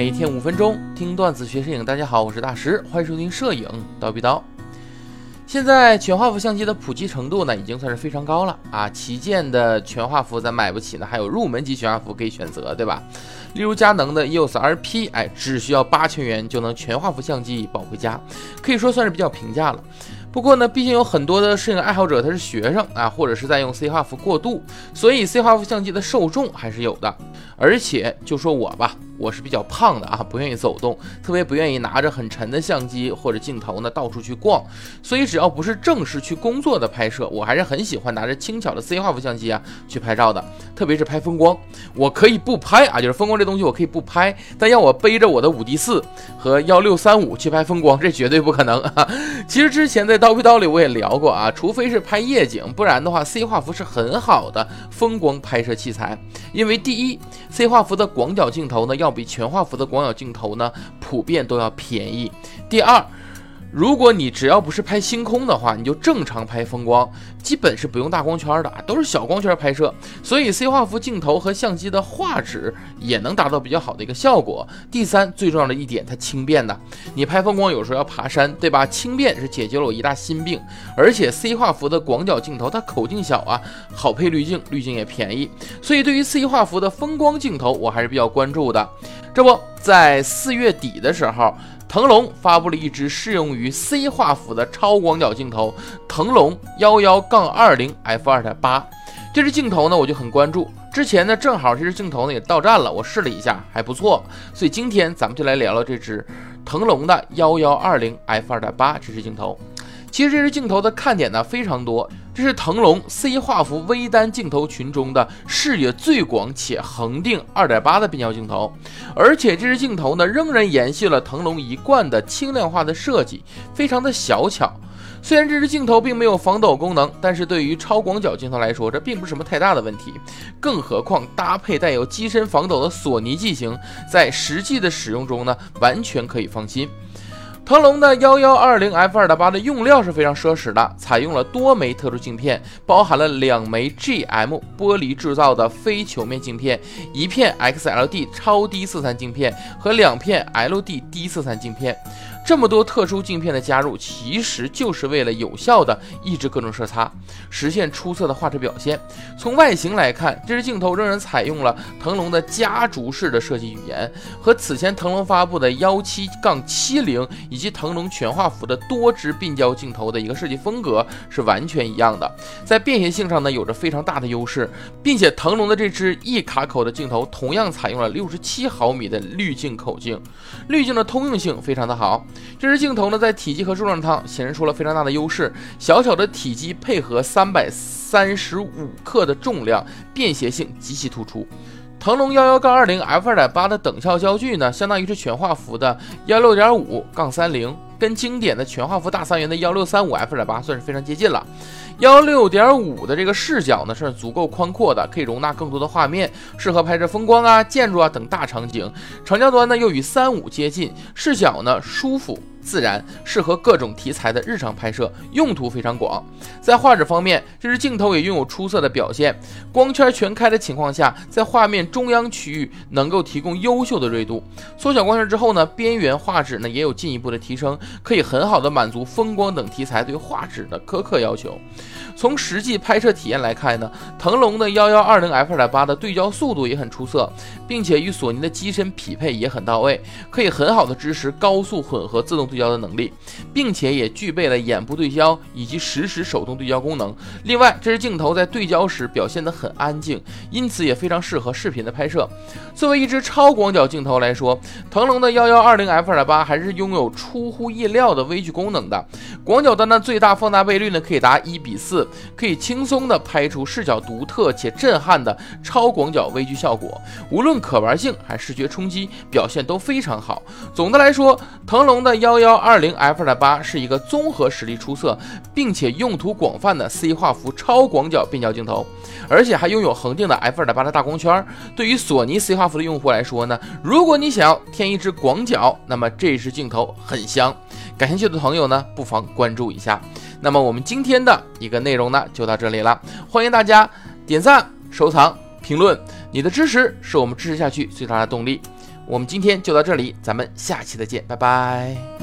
每天五分钟听段子学摄影，大家好，我是大石，欢迎收听摄影叨逼叨。现在全画幅相机的普及程度呢，已经算是非常高了啊。旗舰的全画幅咱买不起呢，还有入门级全画幅可以选择，对吧？例如佳能的 EOS RP，哎，只需要八千元就能全画幅相机抱回家，可以说算是比较平价了。不过呢，毕竟有很多的摄影爱好者他是学生啊，或者是在用 C 画幅过渡，所以 C 画幅相机的受众还是有的。而且就说我吧。我是比较胖的啊，不愿意走动，特别不愿意拿着很沉的相机或者镜头呢到处去逛，所以只要不是正式去工作的拍摄，我还是很喜欢拿着轻巧的 C 画幅相机啊去拍照的，特别是拍风光，我可以不拍啊，就是风光这东西我可以不拍，但要我背着我的五 D 四和幺六三五去拍风光，这绝对不可能啊。其实之前在刀逼刀里我也聊过啊，除非是拍夜景，不然的话 C 画幅是很好的风光拍摄器材，因为第一，C 画幅的广角镜头呢要比全画幅的广角镜头呢，普遍都要便宜。第二。如果你只要不是拍星空的话，你就正常拍风光，基本是不用大光圈的，都是小光圈拍摄。所以 C 画幅镜头和相机的画质也能达到比较好的一个效果。第三，最重要的一点，它轻便的。你拍风光有时候要爬山，对吧？轻便是解决了我一大心病。而且 C 画幅的广角镜头它口径小啊，好配滤镜，滤镜也便宜。所以对于 C 画幅的风光镜头，我还是比较关注的。这不在四月底的时候。腾龙发布了一支适用于 C 画幅的超广角镜头，腾龙幺幺杠二零 f 二点八。这支镜头呢，我就很关注。之前呢，正好这支镜头呢也到站了，我试了一下，还不错。所以今天咱们就来聊聊这支腾龙的幺幺二零 f 二点八这支镜头。其实这支镜头的看点呢非常多。这是腾龙 C 画幅微单镜头群中的视野最广且恒定2.8的变焦镜头，而且这支镜头呢仍然延续了腾龙一贯的轻量化的设计，非常的小巧。虽然这支镜头并没有防抖功能，但是对于超广角镜头来说，这并不是什么太大的问题。更何况搭配带有机身防抖的索尼机型，在实际的使用中呢，完全可以放心。腾龙的幺幺二零 f 二点八的用料是非常奢侈的，采用了多枚特殊镜片，包含了两枚 GM 玻璃制造的非球面镜片，一片 XLD 超低色散镜片和两片 LD 低色散镜片。这么多特殊镜片的加入，其实就是为了有效的抑制各种色差，实现出色的画质表现。从外形来看，这支镜头仍然采用了腾龙的家族式的设计语言，和此前腾龙发布的幺七杠七零以及腾龙全画幅的多支变焦镜头的一个设计风格是完全一样的。在便携性上呢，有着非常大的优势，并且腾龙的这支 E 卡口的镜头同样采用了六十七毫米的滤镜口径，滤镜的通用性非常的好。这支镜头呢，在体积和重量上显示出了非常大的优势。小巧的体积配合三百三十五克的重量，便携性极其突出。腾龙幺幺杠二零 f 二点八的等效焦距呢，相当于是全画幅的幺六点五杠三零，跟经典的全画幅大三元的幺六三五 f 二点八算是非常接近了。幺六点五的这个视角呢是足够宽阔的，可以容纳更多的画面，适合拍摄风光啊、建筑啊等大场景。长焦端呢又与三五接近，视角呢舒服。自然适合各种题材的日常拍摄，用途非常广。在画质方面，这支镜头也拥有出色的表现。光圈全开的情况下，在画面中央区域能够提供优秀的锐度。缩小光圈之后呢，边缘画质呢也有进一步的提升，可以很好的满足风光等题材对画质的苛刻要求。从实际拍摄体验来看呢，腾龙的幺幺二零 f 二点八的对焦速度也很出色，并且与索尼的机身匹配也很到位，可以很好的支持高速混合自动对焦的能力，并且也具备了眼部对焦以及实时手动对焦功能。另外，这支镜头在对焦时表现得很安静，因此也非常适合视频的拍摄。作为一支超广角镜头来说，腾龙的幺幺二零 f 二点八还是拥有出乎意料的微距功能的。广角端的最大放大倍率呢，可以达一比四。可以轻松的拍出视角独特且震撼的超广角微距效果，无论可玩性还视觉冲击表现都非常好。总的来说，腾龙的幺幺二零 f 二八是一个综合实力出色，并且用途广泛的 C 画幅超广角变焦镜头，而且还拥有恒定的 f 二点八的大光圈。对于索尼 C 画幅的用户来说呢，如果你想要添一支广角，那么这支镜头很香。感兴趣的朋友呢，不妨关注一下。那么我们今天的一个内容呢，就到这里了。欢迎大家点赞、收藏、评论，你的支持是我们支持下去最大的动力。我们今天就到这里，咱们下期再见，拜拜。